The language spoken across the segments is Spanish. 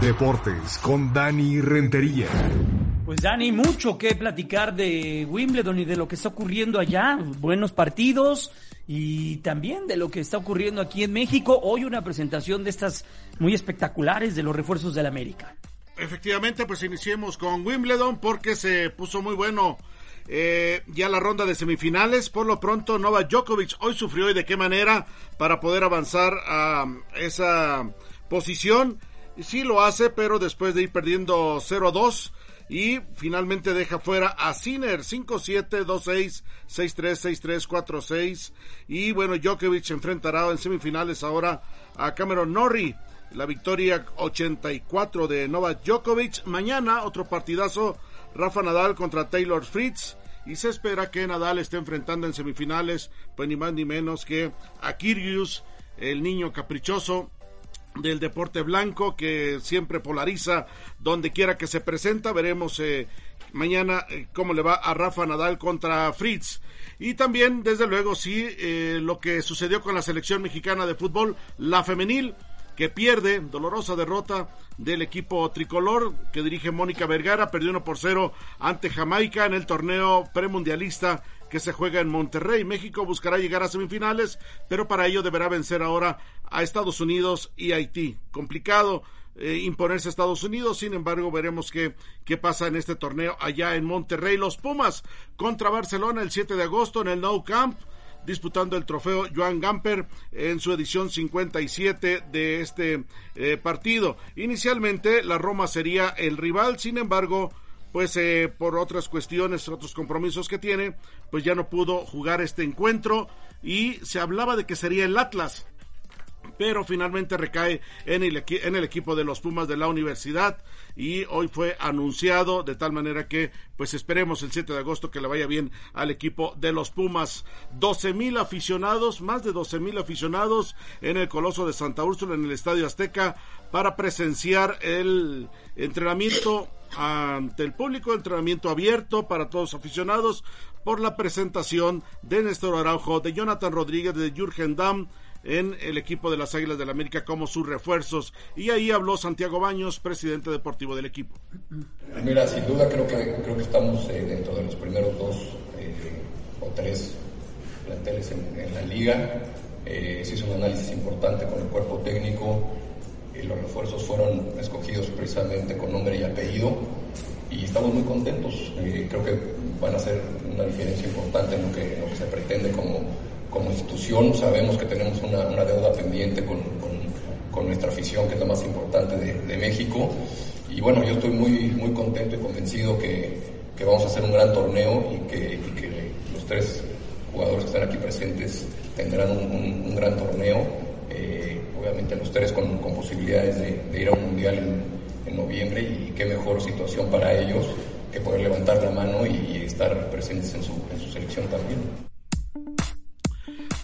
Deportes con Dani Rentería. Pues Dani, mucho que platicar de Wimbledon y de lo que está ocurriendo allá. Buenos partidos y también de lo que está ocurriendo aquí en México. Hoy una presentación de estas muy espectaculares de los refuerzos del América. Efectivamente, pues iniciemos con Wimbledon porque se puso muy bueno eh, ya la ronda de semifinales. Por lo pronto, Novak Djokovic hoy sufrió y de qué manera para poder avanzar a esa posición. Sí lo hace, pero después de ir perdiendo 0-2 y finalmente deja fuera a Sinner 5-7, 2-6, 6-3, 6-3, 4-6 y bueno, Djokovic enfrentará en semifinales ahora a Cameron Norrie. La victoria 84 de Novak Djokovic. Mañana otro partidazo, Rafa Nadal contra Taylor Fritz. Y se espera que Nadal esté enfrentando en semifinales, pues ni más ni menos que a Kyrgios, el niño caprichoso, del deporte blanco que siempre polariza donde quiera que se presenta. Veremos eh, mañana eh, cómo le va a Rafa Nadal contra Fritz. Y también, desde luego, sí, eh, lo que sucedió con la selección mexicana de fútbol, la femenil, que pierde, dolorosa derrota del equipo tricolor que dirige Mónica Vergara, perdió 1 por 0 ante Jamaica en el torneo premundialista que se juega en Monterrey. México buscará llegar a semifinales, pero para ello deberá vencer ahora a Estados Unidos y Haití. Complicado eh, imponerse a Estados Unidos, sin embargo veremos qué, qué pasa en este torneo allá en Monterrey. Los Pumas contra Barcelona el 7 de agosto en el Nou Camp disputando el trofeo Joan Gamper en su edición 57 de este eh, partido. Inicialmente la Roma sería el rival, sin embargo, pues eh, por otras cuestiones, otros compromisos que tiene, pues ya no pudo jugar este encuentro y se hablaba de que sería el Atlas pero finalmente recae en el, en el, equipo de los Pumas de la universidad y hoy fue anunciado de tal manera que pues esperemos el 7 de agosto que le vaya bien al equipo de los Pumas. 12 mil aficionados, más de 12 mil aficionados en el Coloso de Santa Úrsula en el Estadio Azteca para presenciar el entrenamiento ante el público, entrenamiento abierto para todos los aficionados por la presentación de Néstor Araujo, de Jonathan Rodríguez, de Jürgen Damm, en el equipo de las Águilas del la América como sus refuerzos. Y ahí habló Santiago Baños, presidente deportivo del equipo. Mira, sin duda creo que, creo que estamos eh, dentro de los primeros dos eh, o tres planteles en, la liga. Eh, se hizo un análisis importante con el cuerpo técnico. los refuerzos fueron escogidos precisamente con nombre y apellido y estamos muy contentos. creo que van a ser una diferencia importante en lo que, en lo que se pretende como como institución sabemos que tenemos una, deuda pendiente con, nuestra afición, que es la más importante de, México. Y bueno, yo estoy muy, muy contento y convencido que, vamos a hacer un gran torneo y que, los tres jugadores que están aquí presentes tendrán un, gran torneo. Eh, obviamente los tres con, posibilidades de, ir a un mundial en, noviembre y qué mejor situación para ellos que poder levantar la mano y, estar presentes en su, en su selección también.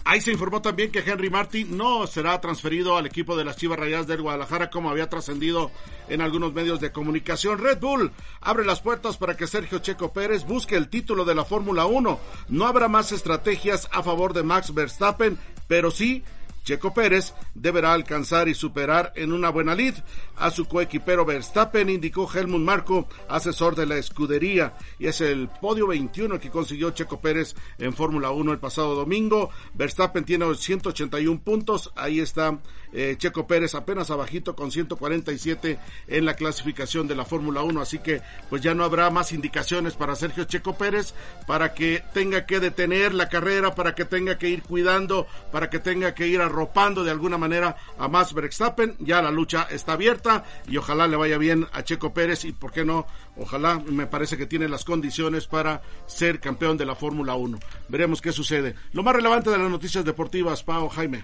Ahí se informó también que Henry Martin no será transferido al equipo de las Chivas Rayadas del Guadalajara como había trascendido en algunos medios de comunicación. Red Bull abre las puertas para que Sergio Checo Pérez busque el título de la Fórmula 1. No habrá más estrategias a favor de Max Verstappen, pero sí Checo Pérez deberá alcanzar y superar en una buena lid a su coequipero Verstappen, indicó Helmut Marco, asesor de la escudería, y es el podio 21 que consiguió Checo Pérez en Fórmula 1 el pasado domingo. Verstappen tiene 181 puntos, ahí está eh, Checo Pérez apenas abajito con 147 en la clasificación de la Fórmula 1, así que pues ya no habrá más indicaciones para Sergio Checo Pérez para que tenga que detener la carrera, para que tenga que ir cuidando, para que tenga que ir a arropando de alguna manera a Max Verstappen. Ya la lucha está abierta y ojalá le vaya bien a Checo Pérez y por qué no, ojalá me parece que tiene las condiciones para ser campeón de la Fórmula 1. Veremos qué sucede. Lo más relevante de las noticias deportivas, Pau Jaime.